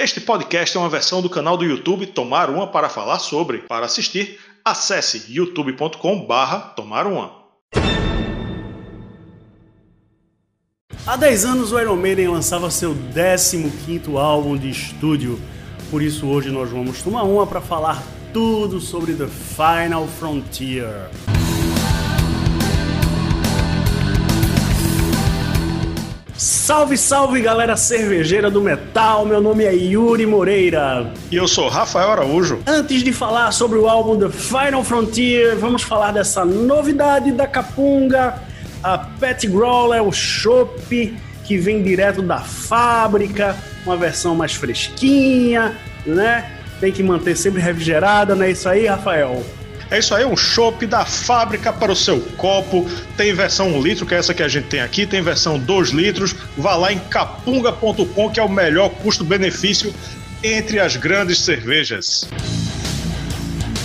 Este podcast é uma versão do canal do YouTube Tomar Uma para falar sobre. Para assistir, acesse youtube.com/barra Tomar Uma. Há 10 anos o Iron Maiden lançava seu 15º álbum de estúdio. Por isso hoje nós vamos tomar uma para falar tudo sobre The Final Frontier. Salve, salve galera cervejeira do metal, meu nome é Yuri Moreira. E eu sou Rafael Araújo. Antes de falar sobre o álbum The Final Frontier, vamos falar dessa novidade da Capunga, a Pet Growler, o chopp que vem direto da fábrica, uma versão mais fresquinha, né? Tem que manter sempre refrigerada, não é isso aí, Rafael? É isso aí, um chopp da fábrica para o seu copo. Tem versão 1 litro, que é essa que a gente tem aqui, tem versão 2 litros. Vá lá em capunga.com, que é o melhor custo-benefício entre as grandes cervejas.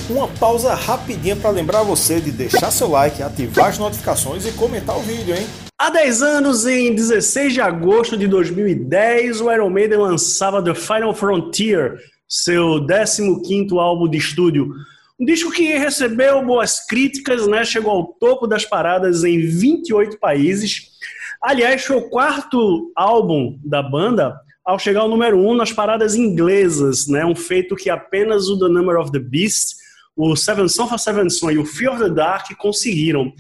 Uma pausa rapidinha para lembrar você de deixar seu like, ativar as notificações e comentar o vídeo, hein? Há 10 anos, em 16 de agosto de 2010, o Iron Maiden lançava The Final Frontier, seu 15º álbum de estúdio. Um disco que recebeu boas críticas, né? chegou ao topo das paradas em 28 países. Aliás, foi o quarto álbum da banda ao chegar ao número 1 um nas paradas inglesas, né? um feito que apenas o The Number of the Beast, o Seven Son for Seven Son e o Fear of the Dark conseguiram.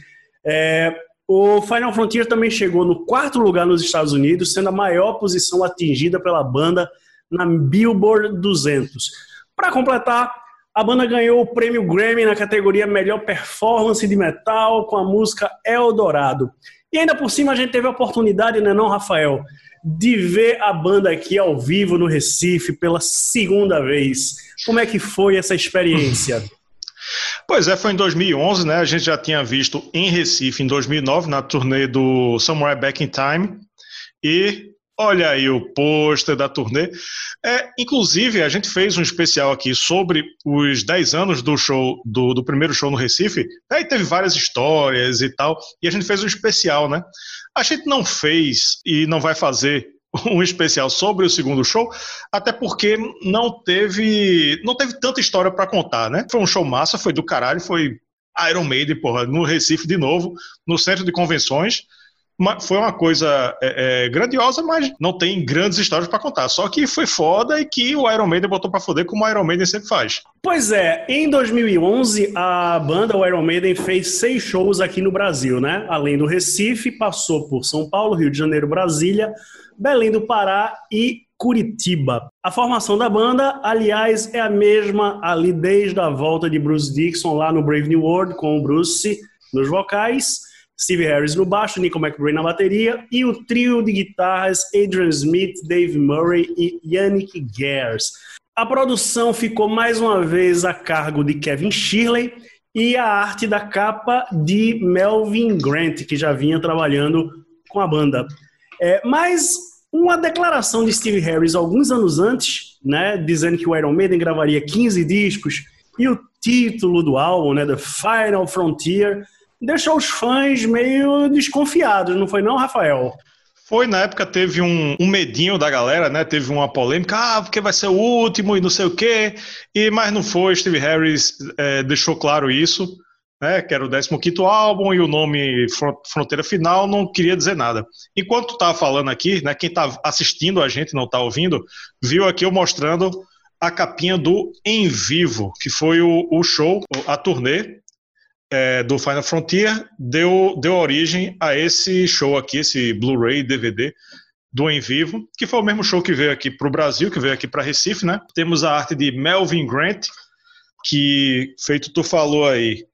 É, o Final Frontier também chegou no quarto lugar nos Estados Unidos, sendo a maior posição atingida pela banda na Billboard 200. Para completar, a banda ganhou o prêmio Grammy na categoria Melhor Performance de Metal com a música Eldorado. E ainda por cima a gente teve a oportunidade, né, não, Rafael, de ver a banda aqui ao vivo no Recife pela segunda vez. Como é que foi essa experiência? Pois é, foi em 2011, né? A gente já tinha visto em Recife em 2009 na turnê do Somewhere Back in Time e Olha aí o pôster da turnê. É, inclusive, a gente fez um especial aqui sobre os 10 anos do show, do, do primeiro show no Recife. Aí teve várias histórias e tal, e a gente fez um especial, né? A gente não fez e não vai fazer um especial sobre o segundo show, até porque não teve não teve tanta história para contar, né? Foi um show massa, foi do caralho, foi Iron Maiden, porra, no Recife de novo, no centro de convenções foi uma coisa é, é, grandiosa, mas não tem grandes histórias para contar. Só que foi foda e que o Iron Maiden botou para foder como o Iron Maiden sempre faz. Pois é, em 2011 a banda o Iron Maiden fez seis shows aqui no Brasil, né? Além do Recife, passou por São Paulo, Rio de Janeiro, Brasília, Belém do Pará e Curitiba. A formação da banda, aliás, é a mesma ali desde a volta de Bruce Dixon lá no Brave New World com o Bruce nos vocais Steve Harris no baixo, Nico McBrain na bateria e o trio de guitarras Adrian Smith, Dave Murray e Yannick Gers. A produção ficou mais uma vez a cargo de Kevin Shirley e a arte da capa de Melvin Grant, que já vinha trabalhando com a banda. É, mas uma declaração de Steve Harris alguns anos antes, né, dizendo que o Iron Maiden gravaria 15 discos e o título do álbum, né, The Final Frontier, deixou os fãs meio desconfiados, não foi não, Rafael? Foi, na época teve um, um, medinho da galera, né? Teve uma polêmica, ah, porque vai ser o último e não sei o quê. E, mas não foi, Steve Harris é, deixou claro isso, né? Que era o 15 álbum e o nome Fronteira Final não queria dizer nada. Enquanto estava falando aqui, né? Quem está assistindo a gente, não está ouvindo, viu aqui eu mostrando a capinha do Em Vivo, que foi o, o show, a turnê é, do Final Frontier deu, deu origem a esse show aqui, esse Blu-ray, DVD do Em Vivo, que foi o mesmo show que veio aqui para o Brasil, que veio aqui para Recife, né? Temos a arte de Melvin Grant, que, feito tu falou aí,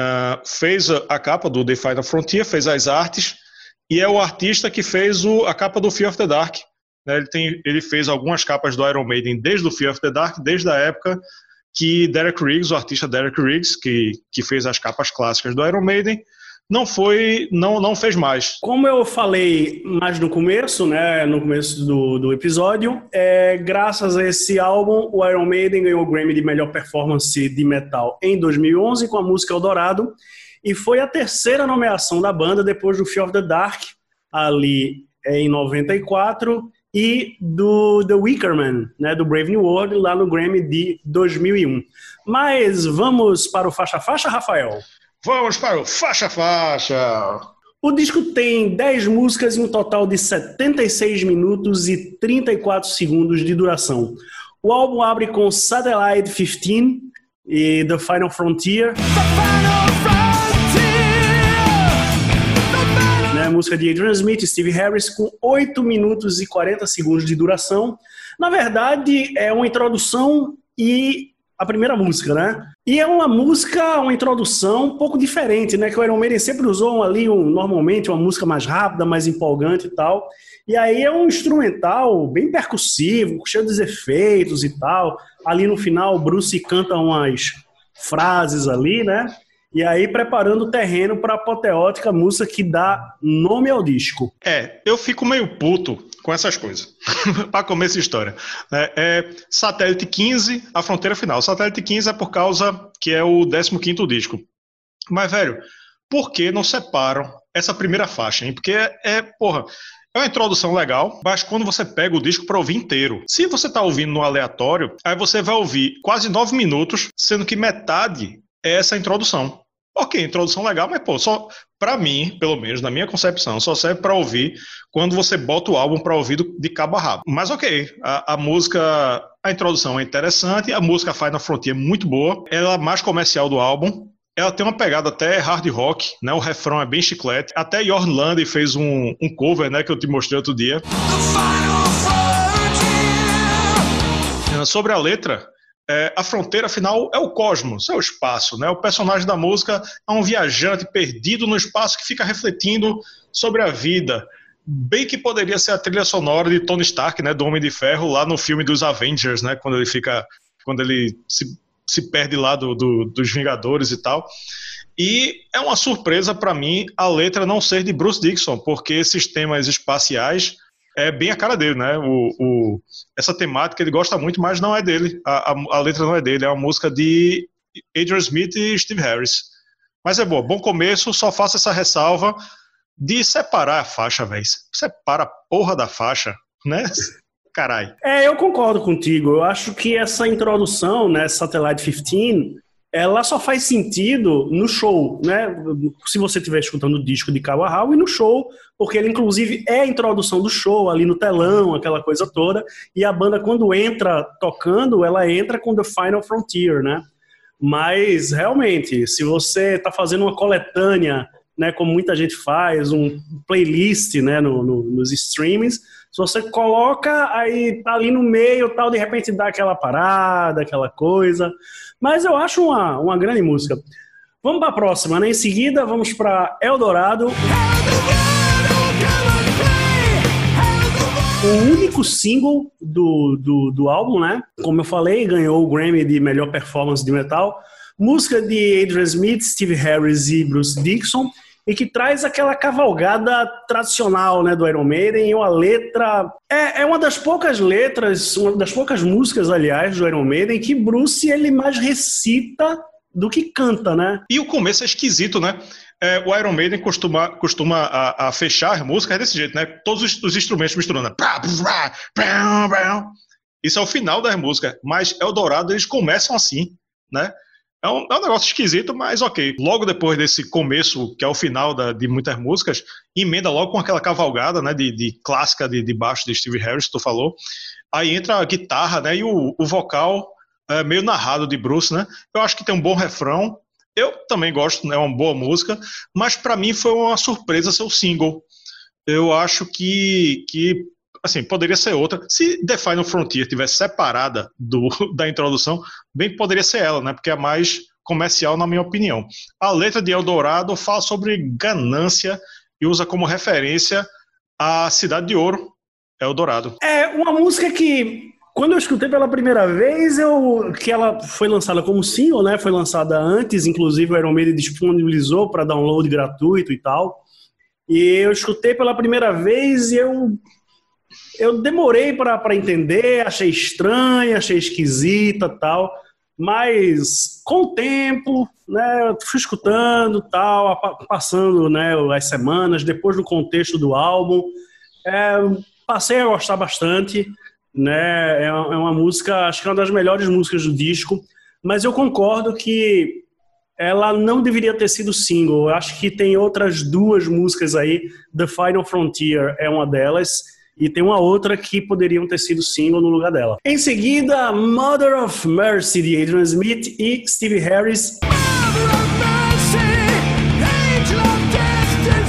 uh, fez a capa do The Final Frontier, fez as artes, e é o artista que fez o, a capa do Fear of the Dark. Né? Ele, tem, ele fez algumas capas do Iron Maiden desde o Fear of the Dark, desde a época que Derek Riggs, o artista Derek Riggs, que, que fez as capas clássicas do Iron Maiden, não foi, não, não fez mais. Como eu falei mais no começo, né, no começo do, do episódio, é, graças a esse álbum, o Iron Maiden ganhou o Grammy de melhor performance de metal em 2011 com a música Eldorado e foi a terceira nomeação da banda depois do Fear of the Dark ali é, em 94 e do The Wicker Man, né, do Brave New World, lá no Grammy de 2001. Mas vamos para o faixa-faixa, Rafael? Vamos para o faixa-faixa! O disco tem 10 músicas e um total de 76 minutos e 34 segundos de duração. O álbum abre com Satellite 15 e The Final Frontier. The Final música de Adrian Smith e Steve Harris com 8 minutos e 40 segundos de duração. Na verdade, é uma introdução e a primeira música, né? E é uma música, uma introdução um pouco diferente, né? Que o Iron Maiden sempre usou ali, um, normalmente, uma música mais rápida, mais empolgante e tal. E aí é um instrumental bem percussivo, cheio de efeitos e tal. Ali no final, o Bruce canta umas frases ali, né? E aí preparando o terreno para a apoteótica música que dá nome ao disco. É, eu fico meio puto com essas coisas. para começar a história. É, é, Satélite 15, a fronteira final. Satélite 15 é por causa que é o 15 disco. Mas, velho, por que não separam essa primeira faixa, hein? Porque é, é porra, é uma introdução legal, mas quando você pega o disco para ouvir inteiro, se você tá ouvindo no aleatório, aí você vai ouvir quase nove minutos, sendo que metade é essa introdução. Ok, introdução legal, mas pô, só para mim, pelo menos na minha concepção, só serve para ouvir quando você bota o álbum para ouvir de cabo a rabo. Mas ok, a, a, música, a introdução é interessante, a música Final Frontier é muito boa, ela é mais comercial do álbum. Ela tem uma pegada até hard rock, né? O refrão é bem chiclete. Até Jorn Lande fez um, um cover, né? Que eu te mostrei outro dia. Sobre a letra, é, a fronteira final é o cosmos, é o espaço. Né? O personagem da música é um viajante perdido no espaço que fica refletindo sobre a vida. Bem que poderia ser a trilha sonora de Tony Stark, né, do Homem de Ferro, lá no filme dos Avengers, né, quando ele fica, quando ele se, se perde lá do, do, dos Vingadores e tal. E é uma surpresa para mim a letra não ser de Bruce Dixon, porque esses temas espaciais é bem a cara dele, né? O, o, essa temática ele gosta muito, mas não é dele. A, a, a, letra não é dele, é uma música de Adrian Smith e Steve Harris. Mas é boa, bom começo, só faço essa ressalva de separar a faixa, velho. Separa a porra da faixa, né? Caralho. É, eu concordo contigo. Eu acho que essa introdução, né, Satellite 15, ela só faz sentido no show, né? Se você estiver escutando o disco de Kawahau e no show, porque ele inclusive é a introdução do show ali no telão, aquela coisa toda, e a banda quando entra tocando, ela entra com The Final Frontier, né? Mas realmente, se você está fazendo uma coletânea, né, como muita gente faz, um playlist, né, no, no, nos streamings, se você coloca aí tá ali no meio, tal, de repente dá aquela parada, aquela coisa. Mas eu acho uma, uma grande música. Vamos para a próxima, né? Em seguida, vamos para Eldorado. O único single do, do, do álbum, né? Como eu falei, ganhou o Grammy de melhor performance de metal. Música de Adrian Smith, Steve Harris e Bruce Dixon e que traz aquela cavalgada tradicional né, do Iron Maiden e uma letra. É, é uma das poucas letras, uma das poucas músicas, aliás, do Iron Maiden que Bruce ele mais recita do que canta, né? E o começo é esquisito, né? É, o Iron Maiden costuma, costuma a, a fechar músicas desse jeito, né? Todos os, os instrumentos misturando. Isso é o final das músicas, mas Eldorado eles começam assim, né? É um, é um, negócio esquisito, mas ok. Logo depois desse começo, que é o final da, de muitas músicas, emenda logo com aquela cavalgada né, de, de clássica de, de baixo de Steve Harris, que tu falou. Aí entra a guitarra né, e o, o vocal é, meio narrado de Bruce. Né? Eu acho que tem um bom refrão. Eu também gosto, é né, uma boa música, mas para mim foi uma surpresa ser o single. Eu acho que, que assim, poderia ser outra. Se The Final Frontier tivesse separada do, da introdução, bem poderia ser ela, né? Porque é mais comercial, na minha opinião. A letra de Eldorado fala sobre ganância e usa como referência a Cidade de Ouro, Eldorado. É uma música que quando eu escutei pela primeira vez, eu que ela foi lançada como single, né? Foi lançada antes, inclusive o Iron Maiden disponibilizou para download gratuito e tal. E eu escutei pela primeira vez e eu eu demorei para entender, achei estranha, achei esquisita tal, mas com o tempo, né, fui escutando tal, passando né, as semanas, depois do contexto do álbum, é, passei a gostar bastante, né? É, é uma música, acho que é uma das melhores músicas do disco, mas eu concordo que ela não deveria ter sido single. Eu acho que tem outras duas músicas aí, The Final Frontier é uma delas, e tem uma outra que poderiam ter sido single no lugar dela. Em seguida, Mother of Mercy de Adrian Smith e Steve Harris.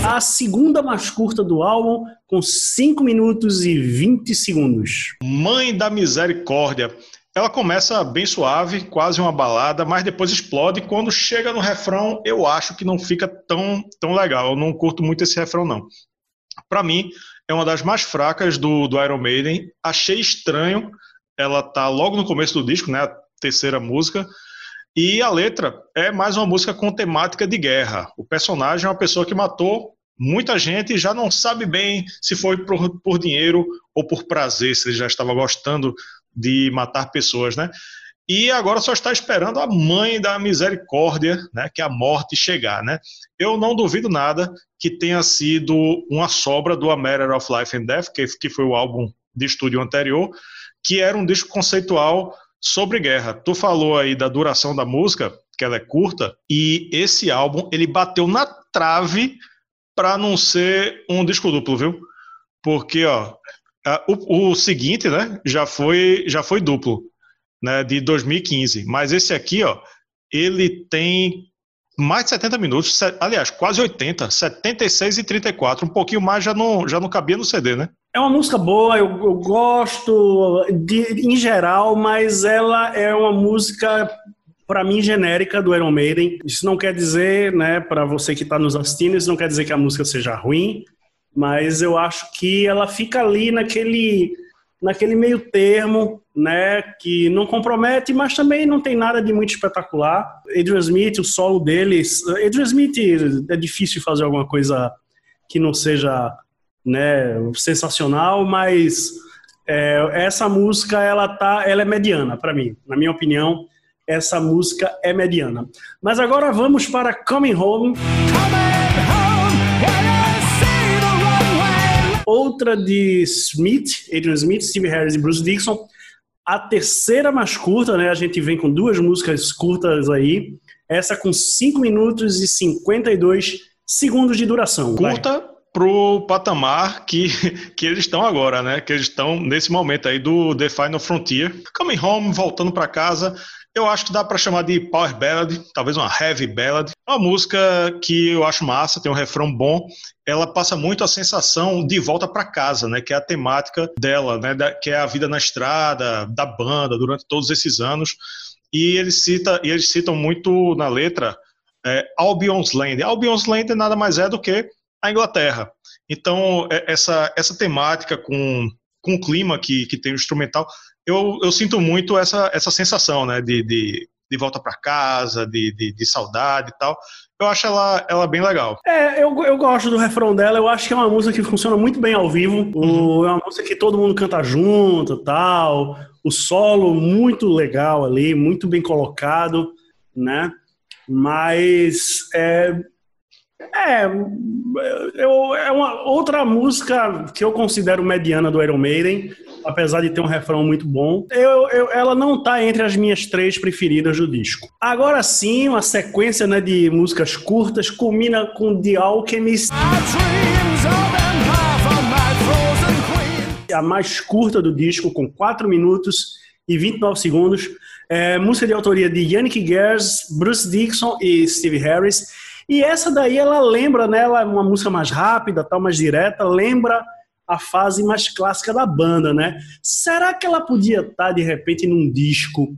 A segunda mais curta do álbum, com 5 minutos e 20 segundos. Mãe da Misericórdia. Ela começa bem suave, quase uma balada, mas depois explode. Quando chega no refrão, eu acho que não fica tão, tão legal. Eu não curto muito esse refrão, não. Para mim, é uma das mais fracas do, do Iron Maiden. Achei estranho. Ela tá logo no começo do disco, né? A terceira música. E a letra é mais uma música com temática de guerra. O personagem é uma pessoa que matou muita gente e já não sabe bem se foi por, por dinheiro ou por prazer, se ele já estava gostando de matar pessoas, né? E agora só está esperando a mãe da misericórdia, né, que é a morte chegar, né? Eu não duvido nada que tenha sido uma sobra do A Matter of Life and Death, que, que foi o álbum de estúdio anterior, que era um disco conceitual sobre guerra. Tu falou aí da duração da música, que ela é curta, e esse álbum ele bateu na trave para não ser um disco duplo, viu? Porque ó, o, o seguinte, né, já foi já foi duplo né, de 2015. Mas esse aqui, ó, ele tem mais de 70 minutos, aliás, quase 80, 76 e 34, um pouquinho mais já não, já não cabia no CD, né? É uma música boa, eu, eu gosto de, em geral, mas ela é uma música para mim genérica do Iron Maiden. Isso não quer dizer, né, para você que está nos assistindo, isso não quer dizer que a música seja ruim, mas eu acho que ela fica ali naquele naquele meio termo, né, que não compromete, mas também não tem nada de muito espetacular. Adrian Smith, o solo deles, Adrian Smith é difícil fazer alguma coisa que não seja, né, sensacional, mas é, essa música ela tá, ela é mediana para mim, na minha opinião. Essa música é mediana. Mas agora vamos para Coming Home. Coming! Outra de Smith, Adrian Smith, Steve Harris e Bruce Dixon. A terceira mais curta, né? A gente vem com duas músicas curtas aí. Essa com 5 minutos e 52 segundos de duração. Curta vai. pro patamar que, que eles estão agora, né? Que eles estão nesse momento aí do The Final Frontier. Coming Home, voltando para casa, eu acho que dá para chamar de power ballad, talvez uma heavy ballad. Uma música que eu acho massa, tem um refrão bom. Ela passa muito a sensação de volta para casa, né? Que é a temática dela, né? Da, que é a vida na estrada, da banda durante todos esses anos. E eles, cita, e eles citam muito na letra é, Albion's Land. Albion's Land nada mais é do que a Inglaterra. Então, é, essa, essa temática com, com o clima que, que tem o instrumental eu, eu sinto muito essa, essa sensação, né, de, de, de volta para casa, de, de, de, saudade e tal. Eu acho ela, ela bem legal. É, eu, eu gosto do refrão dela, eu acho que é uma música que funciona muito bem ao vivo. Uhum. O, é uma música que todo mundo canta junto tal. O solo muito legal ali, muito bem colocado, né? Mas é, é, eu, é uma outra música que eu considero mediana do Iron Maiden apesar de ter um refrão muito bom. Eu, eu, ela não está entre as minhas três preferidas do disco. Agora sim, uma sequência né, de músicas curtas culmina com The Alchemist. A mais curta do disco, com 4 minutos e 29 segundos. É, música de autoria de Yannick Gers, Bruce Dixon e Steve Harris. E essa daí ela lembra, né, ela é uma música mais rápida, tal, mais direta, lembra a fase mais clássica da banda, né? Será que ela podia estar, de repente, num disco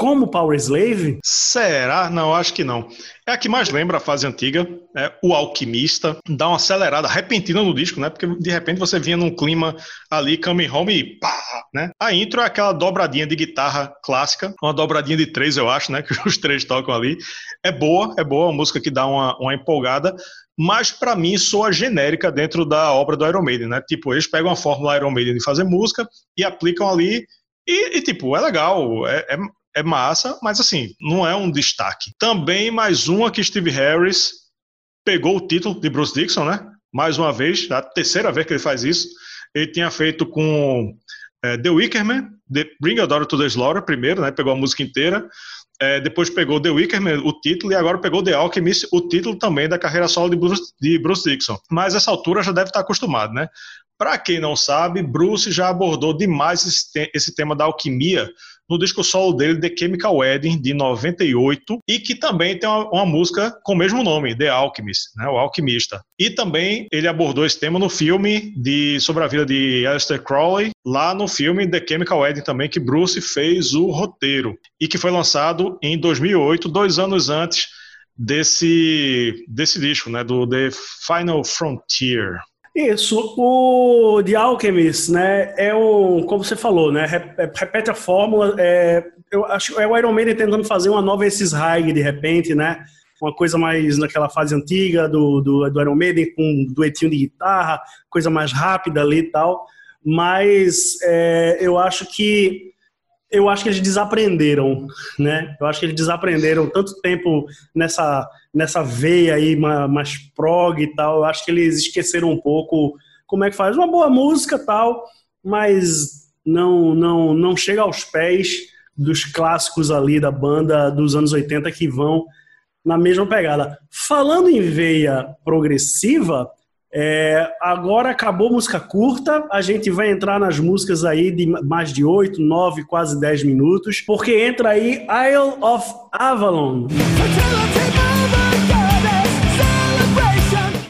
como Power Slave? Será? Não, acho que não. É a que mais lembra a fase antiga, é o Alquimista, dá uma acelerada repentina no disco, né? Porque de repente você vinha num clima ali, coming home e pá, né? A intro é aquela dobradinha de guitarra clássica, uma dobradinha de três, eu acho, né? Que os três tocam ali. É boa, é boa, uma música que dá uma, uma empolgada, mas para mim soa genérica dentro da obra do Iron Maiden, né? Tipo, eles pegam a fórmula Iron Maiden de fazer música e aplicam ali e, e tipo, é legal, é, é, é, massa, mas assim, não é um destaque. Também mais uma que Steve Harris pegou o título de Bruce Dixon, né? Mais uma vez, a terceira vez que ele faz isso. Ele tinha feito com é, The Wicker Man, The Bring Your Daughter to the Slaughter primeiro, né? Pegou a música inteira. É, depois pegou The Wicker Man, o título, e agora pegou The Alchemist, o título também da carreira solo de Bruce, de Bruce Dixon. Mas essa altura já deve estar acostumado, né? Para quem não sabe, Bruce já abordou demais esse, esse tema da alquimia no disco solo dele, The Chemical Wedding, de 98, e que também tem uma, uma, música com o mesmo nome, The Alchemist, né, o Alquimista. E também ele abordou esse tema no filme de, sobre a vida de Aleister Crowley, lá no filme The Chemical Wedding também, que Bruce fez o roteiro, e que foi lançado em 2008, dois anos antes desse, desse disco, né, do The Final Frontier. Isso, o The Alchemist, né, é um, como você falou, né, é, repete a fórmula, é, eu acho é o Iron Maiden tentando fazer uma nova esses High de repente, né, uma coisa mais naquela fase antiga do, do, do Iron Maiden com um duetinho de guitarra, coisa mais rápida ali e tal, mas é, eu acho que eu acho que eles desaprenderam, né? Eu acho que eles desaprenderam tanto tempo nessa, nessa veia aí mais prog e tal. Eu acho que eles esqueceram um pouco como é que faz uma boa música tal, mas não não não chega aos pés dos clássicos ali da banda dos anos 80 que vão na mesma pegada. Falando em veia progressiva, é, agora acabou música curta, a gente vai entrar nas músicas aí de mais de 8, 9, quase 10 minutos, porque entra aí Isle of Avalon.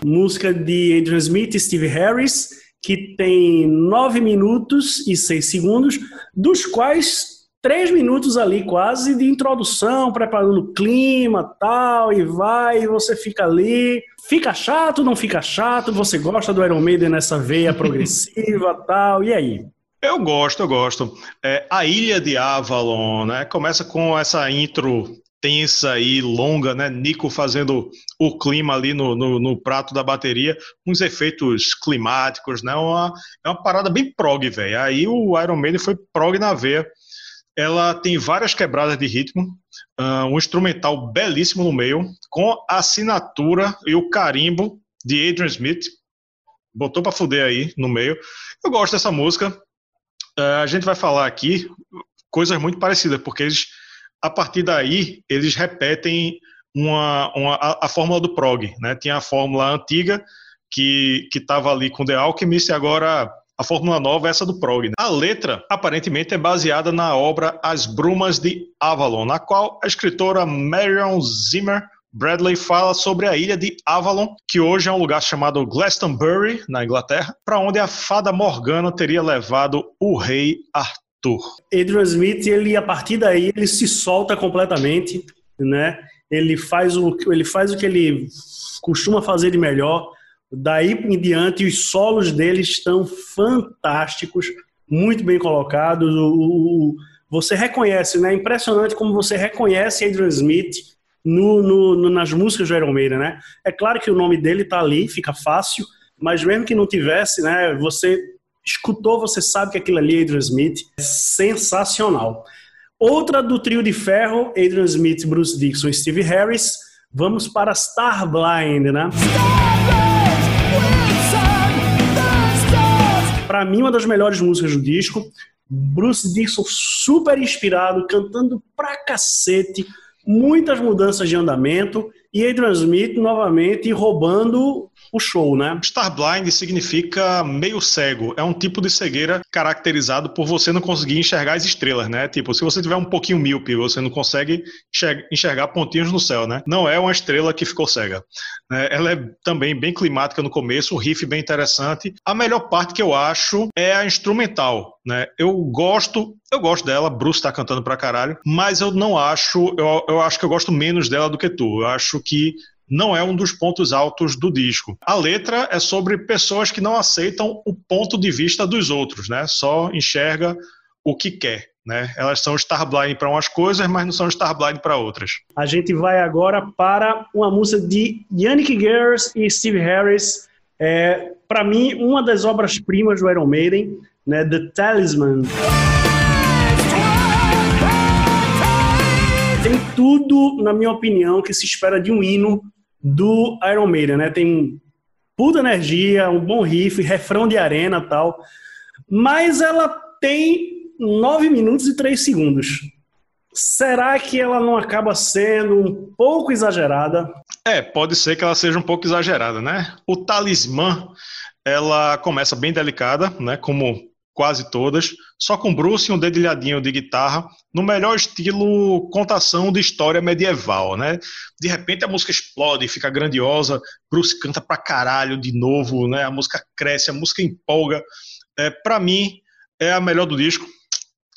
Música de Adrian Smith e Steve Harris, que tem 9 minutos e 6 segundos, dos quais três minutos ali quase de introdução, preparando o clima, tal, e vai, e você fica ali. Fica chato, não fica chato? Você gosta do Iron Maiden nessa veia progressiva, tal, e aí? Eu gosto, eu gosto. É, a Ilha de Avalon, né? Começa com essa intro tensa e longa, né? Nico fazendo o clima ali no, no, no prato da bateria, uns efeitos climáticos, né? Uma, é uma parada bem prog, velho. Aí o Iron Maiden foi prog na veia ela tem várias quebradas de ritmo, uh, um instrumental belíssimo no meio, com a assinatura e o carimbo de Adrian Smith. Botou para fuder aí no meio. Eu gosto dessa música. Uh, a gente vai falar aqui coisas muito parecidas, porque eles, a partir daí, eles repetem uma, uma a, a, fórmula do prog. Né? Tinha a fórmula antiga, que estava ali com The Alchemist, e agora a fórmula nova é essa do prog. Né? A letra, aparentemente, é baseada na obra As Brumas de Avalon, na qual a escritora Marion Zimmer Bradley fala sobre a ilha de Avalon, que hoje é um lugar chamado Glastonbury, na Inglaterra, para onde a fada Morgana teria levado o rei Arthur. Adrian Smith, ele a partir daí ele se solta completamente, né? Ele faz o ele faz o que ele costuma fazer de melhor, Daí em diante, os solos dele estão fantásticos, muito bem colocados. O, o, você reconhece, né? É impressionante como você reconhece Adrian Smith no, no, no, nas músicas do Iron Maiden, né? É claro que o nome dele está ali, fica fácil, mas mesmo que não tivesse, né? Você escutou, você sabe que aquilo ali é Adrian Smith. É sensacional. Outra do trio de ferro, Adrian Smith, Bruce Dixon e Steve Harris. Vamos para Starblind, né? Starblind! Para mim, uma das melhores músicas do disco. Bruce Dixon super inspirado, cantando pra cacete, muitas mudanças de andamento e Adrian Smith novamente roubando o show, né? Starblind significa meio cego. É um tipo de cegueira caracterizado por você não conseguir enxergar as estrelas, né? Tipo, se você tiver um pouquinho míope, você não consegue enxergar pontinhos no céu, né? Não é uma estrela que ficou cega. É, ela é também bem climática no começo, um riff bem interessante. A melhor parte que eu acho é a instrumental, né? Eu gosto, eu gosto dela, Bruce tá cantando pra caralho, mas eu não acho, eu, eu acho que eu gosto menos dela do que tu. Eu acho que não é um dos pontos altos do disco. A letra é sobre pessoas que não aceitam o ponto de vista dos outros, né? Só enxerga o que quer. Né? Elas são Starblind para umas coisas, mas não são Starblind para outras. A gente vai agora para uma música de Yannick Gers e Steve Harris. É, para mim, uma das obras-primas do Iron Maiden, né? The Talisman. Tem tudo, na minha opinião, que se espera de um hino do Iron Maiden, né? Tem puta energia, um bom riff, refrão de arena tal. Mas ela tem 9 minutos e 3 segundos. Será que ela não acaba sendo um pouco exagerada? É, pode ser que ela seja um pouco exagerada, né? O talismã, ela começa bem delicada, né? Como quase todas, só com Bruce e um dedilhadinho de guitarra, no melhor estilo contação de história medieval, né? De repente a música explode, fica grandiosa, Bruce canta pra caralho de novo, né? A música cresce, a música empolga. É, para mim, é a melhor do disco,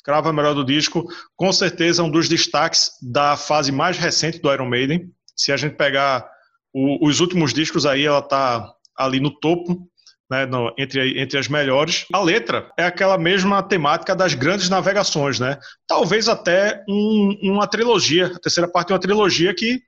crava a melhor do disco, com certeza um dos destaques da fase mais recente do Iron Maiden. Se a gente pegar o, os últimos discos aí, ela tá ali no topo, né, no, entre, entre as melhores. A letra é aquela mesma temática das grandes navegações, né? Talvez até um, uma trilogia, a terceira parte é uma trilogia que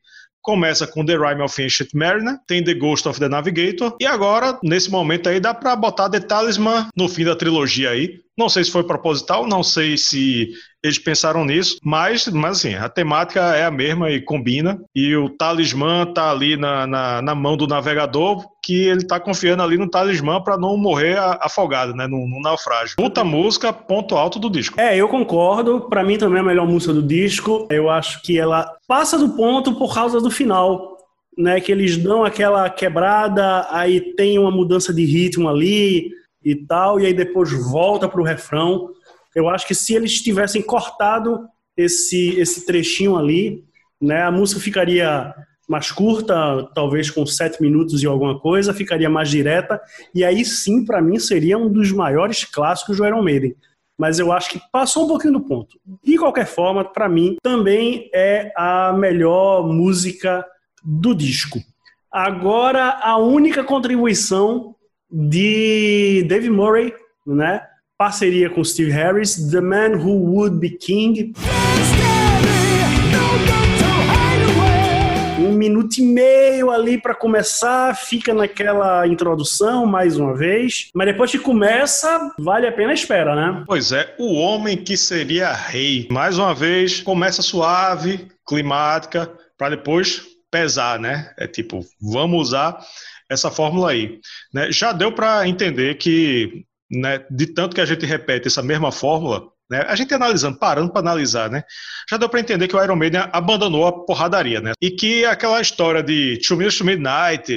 começa com The Rime of Ancient Mariner, tem The Ghost of the Navigator, e agora, nesse momento aí, dá para botar The Talisman no fim da trilogia aí. Não sei se foi proposital, não sei se eles pensaram nisso, mas, mas assim, a temática é a mesma e combina. E o talismã tá ali na, na, na mão do navegador, que ele tá confiando ali no talismã para não morrer afogado, né? No, no, naufrágio. Puta música, ponto alto do disco. É, eu concordo. Para mim também é a melhor música do disco. Eu acho que ela passa do ponto por causa do final. Né, que eles dão aquela quebrada, aí tem uma mudança de ritmo ali e tal, e aí depois volta para o refrão. Eu acho que se eles tivessem cortado esse, esse trechinho ali, né, a música ficaria mais curta, talvez com sete minutos e alguma coisa, ficaria mais direta, e aí sim, para mim, seria um dos maiores clássicos do Iron Maiden. Mas eu acho que passou um pouquinho do ponto. De qualquer forma, para mim, também é a melhor música do disco. Agora, a única contribuição de Dave Murray, né? parceria com Steve Harris, The Man Who Would Be King. Um minuto e meio ali para começar, fica naquela introdução mais uma vez, mas depois que começa, vale a pena a espera, né? Pois é, o homem que seria rei. Mais uma vez, começa suave, climática, para depois pesar, né? É tipo, vamos usar essa fórmula aí. Né? Já deu para entender que né, de tanto que a gente repete essa mesma fórmula, né, a gente analisando, parando para analisar, né, já deu para entender que o Iron Maiden abandonou a porradaria, né, e que aquela história de Two Minutes to Midnight,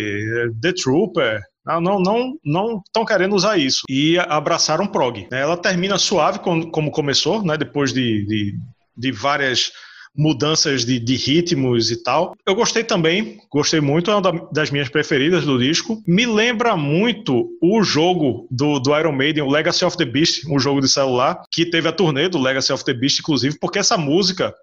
The Trooper, não não não estão querendo usar isso e abraçaram prog. Né, ela termina suave como, como começou, né, depois de, de, de várias mudanças de, de, ritmos e tal. Eu gostei também, gostei muito, é uma das minhas preferidas do disco. Me lembra muito o jogo do, do Iron Maiden, o Legacy of the Beast, um jogo de celular, que teve a turnê do Legacy of the Beast, inclusive, porque essa música,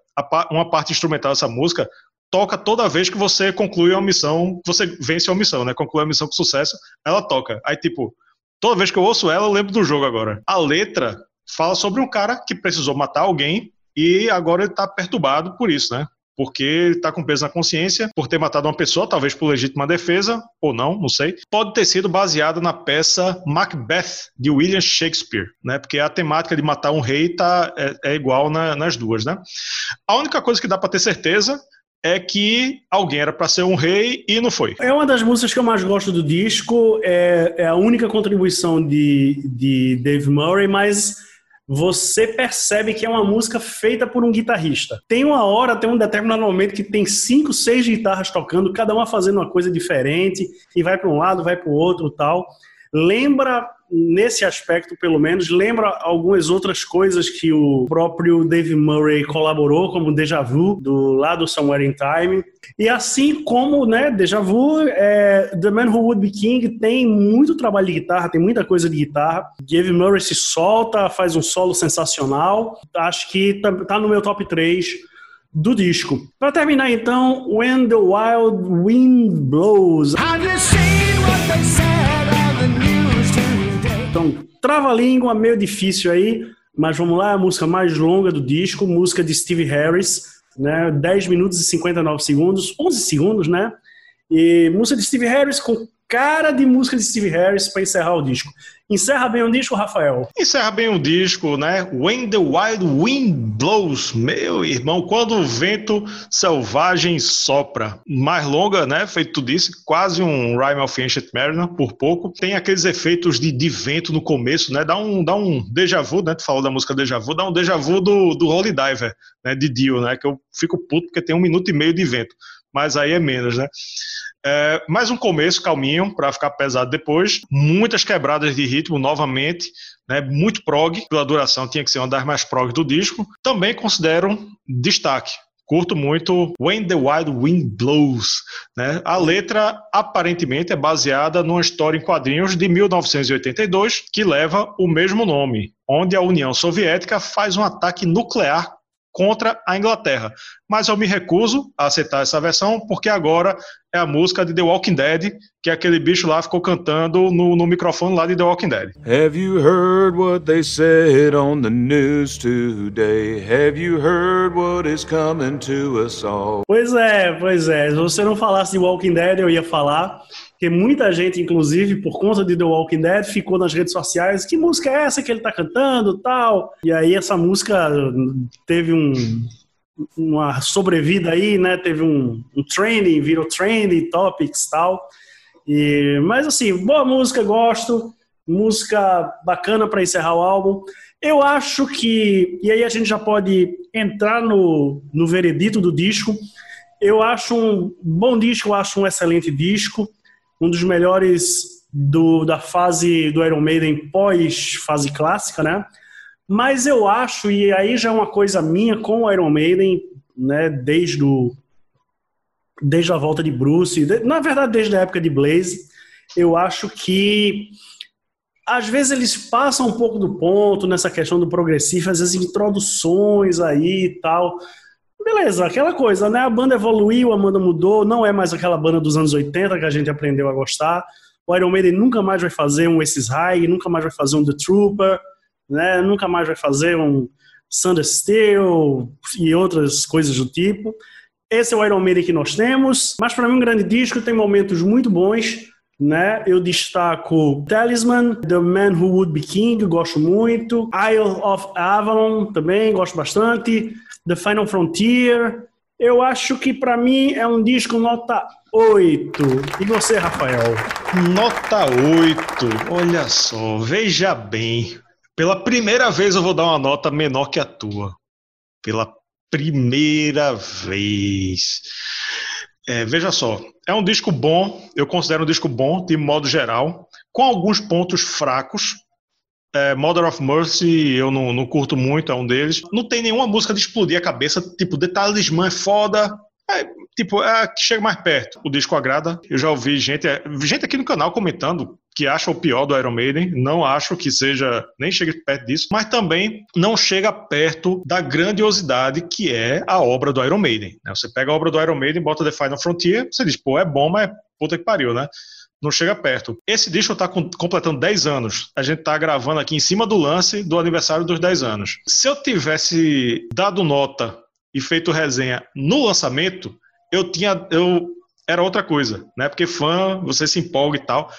uma parte instrumental dessa música, toca toda vez que você conclui uma missão, você vence uma missão, né? Conclui a missão com sucesso, ela toca. Aí, tipo, toda vez que eu ouço ela, eu lembro do jogo agora. A letra fala sobre um cara que precisou matar alguém e agora ele está perturbado por isso, né? Porque ele está com peso na consciência por ter matado uma pessoa, talvez por legítima defesa, ou não, não sei. Pode ter sido baseado na peça Macbeth, de William Shakespeare, né? Porque a temática de matar um rei tá, é, é igual na, nas duas, né? A única coisa que dá para ter certeza é que alguém era para ser um rei e não foi. É uma das músicas que eu mais gosto do disco, é, é a única contribuição de, de Dave Murray, mas você percebe que é uma música feita por um guitarrista. Tem uma hora, tem um determinado momento que tem cinco, seis guitarras tocando, cada uma fazendo uma coisa diferente, e vai para um lado, vai para o outro tal. Lembra nesse aspecto, pelo menos, lembra algumas outras coisas que o próprio Dave Murray colaborou, como Deja Vu, do lado Somewhere in Time. E assim como né, Deja Vu, é, The Man Who Would Be King tem muito trabalho de guitarra, tem muita coisa de guitarra. Dave Murray se solta, faz um solo sensacional. Acho que tá, tá no meu top 3 do disco. Para terminar então, When the Wild Wind Blows. Então, trava-língua, meio difícil aí, mas vamos lá, a música mais longa do disco, música de Steve Harris, né? 10 minutos e 59 segundos, 11 segundos, né? E música de Steve Harris com cara de música de Steve Harris para encerrar o disco. Encerra bem o disco, Rafael? Encerra bem o disco, né? When the Wild Wind Blows, meu irmão, quando o vento selvagem sopra. Mais longa, né? Feito tudo isso, quase um Rhyme of Ancient Mariner, por pouco. Tem aqueles efeitos de, de vento no começo, né? Dá um, dá um déjà vu, né? Tu falou da música déjà vu, dá um déjà vu do, do Holy Diver, né? De Dio, né? Que eu fico puto porque tem um minuto e meio de vento. Mas aí é menos, né? É, mais um começo calminho para ficar pesado depois. Muitas quebradas de ritmo novamente, né, muito prog, pela duração tinha que ser uma das mais prog do disco. Também considero destaque. Curto muito When the Wild Wind Blows. Né? A letra aparentemente é baseada numa história em quadrinhos de 1982 que leva o mesmo nome, onde a União Soviética faz um ataque nuclear contra a Inglaterra. Mas eu me recuso a aceitar essa versão, porque agora é a música de The Walking Dead, que aquele bicho lá ficou cantando no, no microfone lá de The Walking Dead. Have you heard what they said on the news today? Have you heard what is coming to us all? Pois é, pois é. Se você não falasse de Walking Dead, eu ia falar. Porque muita gente, inclusive, por conta de The Walking Dead, ficou nas redes sociais. Que música é essa que ele tá cantando tal? E aí essa música teve um, uma sobrevida aí, né? Teve um, um trending, virou trending, topics tal. E, mas assim, boa música, gosto. Música bacana para encerrar o álbum. Eu acho que. E aí a gente já pode entrar no, no veredito do disco. Eu acho um bom disco, eu acho um excelente disco um dos melhores do, da fase do Iron Maiden pós-fase clássica, né? Mas eu acho, e aí já é uma coisa minha com o Iron Maiden, né, desde, o, desde a volta de Bruce, de, na verdade desde a época de Blaze, eu acho que às vezes eles passam um pouco do ponto nessa questão do progressivo, às vezes introduções aí e tal, beleza, aquela coisa, né? A banda evoluiu, a banda mudou, não é mais aquela banda dos anos 80 que a gente aprendeu a gostar. O Iron Maiden nunca mais vai fazer um Esses High, nunca mais vai fazer um The Trooper, né? Nunca mais vai fazer um Thunder Steel e outras coisas do tipo. Esse é o Iron Maiden que nós temos, mas para mim um grande disco tem momentos muito bons, né? Eu destaco Talisman, The Man Who Would Be King, gosto muito. Isle of Avalon também gosto bastante. The Final Frontier. Eu acho que para mim é um disco nota 8. E você, Rafael? Nota 8. Olha só, veja bem. Pela primeira vez eu vou dar uma nota menor que a tua. Pela primeira vez. É, veja só, é um disco bom, eu considero um disco bom de modo geral, com alguns pontos fracos, é, Mother of Mercy eu não, não, curto muito, é um deles. Não tem nenhuma música de explodir a cabeça, tipo, The Talisman é foda. É, tipo, é que chega mais perto. O disco agrada. Eu já ouvi gente, é, gente aqui no canal comentando que acha o pior do Iron Maiden. Não acho que seja, nem chegue perto disso, mas também não chega perto da grandiosidade que é a obra do Iron Maiden. Né? Você pega a obra do Iron Maiden, bota The Final Frontier, você diz, pô, é bom, mas puta que pariu, né? não chega perto. Esse disco está completando 10 anos. A gente está gravando aqui em cima do lance do aniversário dos 10 anos. Se eu tivesse dado nota e feito resenha no lançamento, eu tinha. Eu, era outra coisa, né? Porque fã, você se empolga e tal.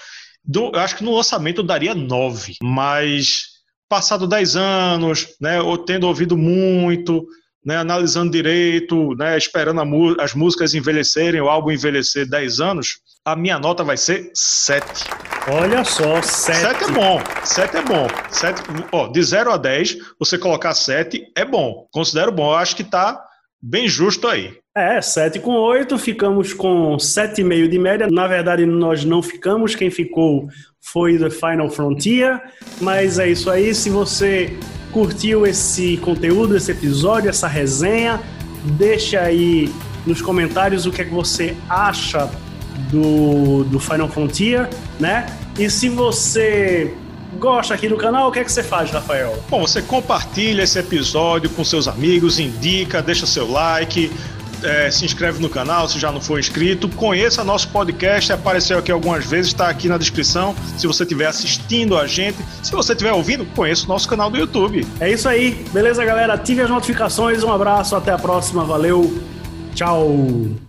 Do, eu acho que no lançamento eu daria 9, mas passado 10 anos, né, ou tendo ouvido muito, né, analisando direito, né, esperando as músicas envelhecerem, o álbum envelhecer 10 anos, a minha nota vai ser 7. Olha só, 7. 7 é bom, 7 é bom. 7, ó, de 0 a 10, você colocar 7 é bom. Considero bom, eu acho que tá bem justo aí. É, 7 com 8, ficamos com 7,5 de média. Na verdade, nós não ficamos, quem ficou foi The Final Frontier, mas é isso aí. Se você curtiu esse conteúdo, esse episódio, essa resenha, deixa aí nos comentários o que é que você acha do, do Final Frontier, né? E se você gosta aqui do canal, o que é que você faz, Rafael? Bom, você compartilha esse episódio com seus amigos, indica, deixa seu like, é, se inscreve no canal se já não for inscrito. Conheça nosso podcast, apareceu aqui algumas vezes, está aqui na descrição. Se você estiver assistindo a gente, se você estiver ouvindo, conheça o nosso canal do YouTube. É isso aí, beleza, galera? Ative as notificações, um abraço, até a próxima, valeu, tchau.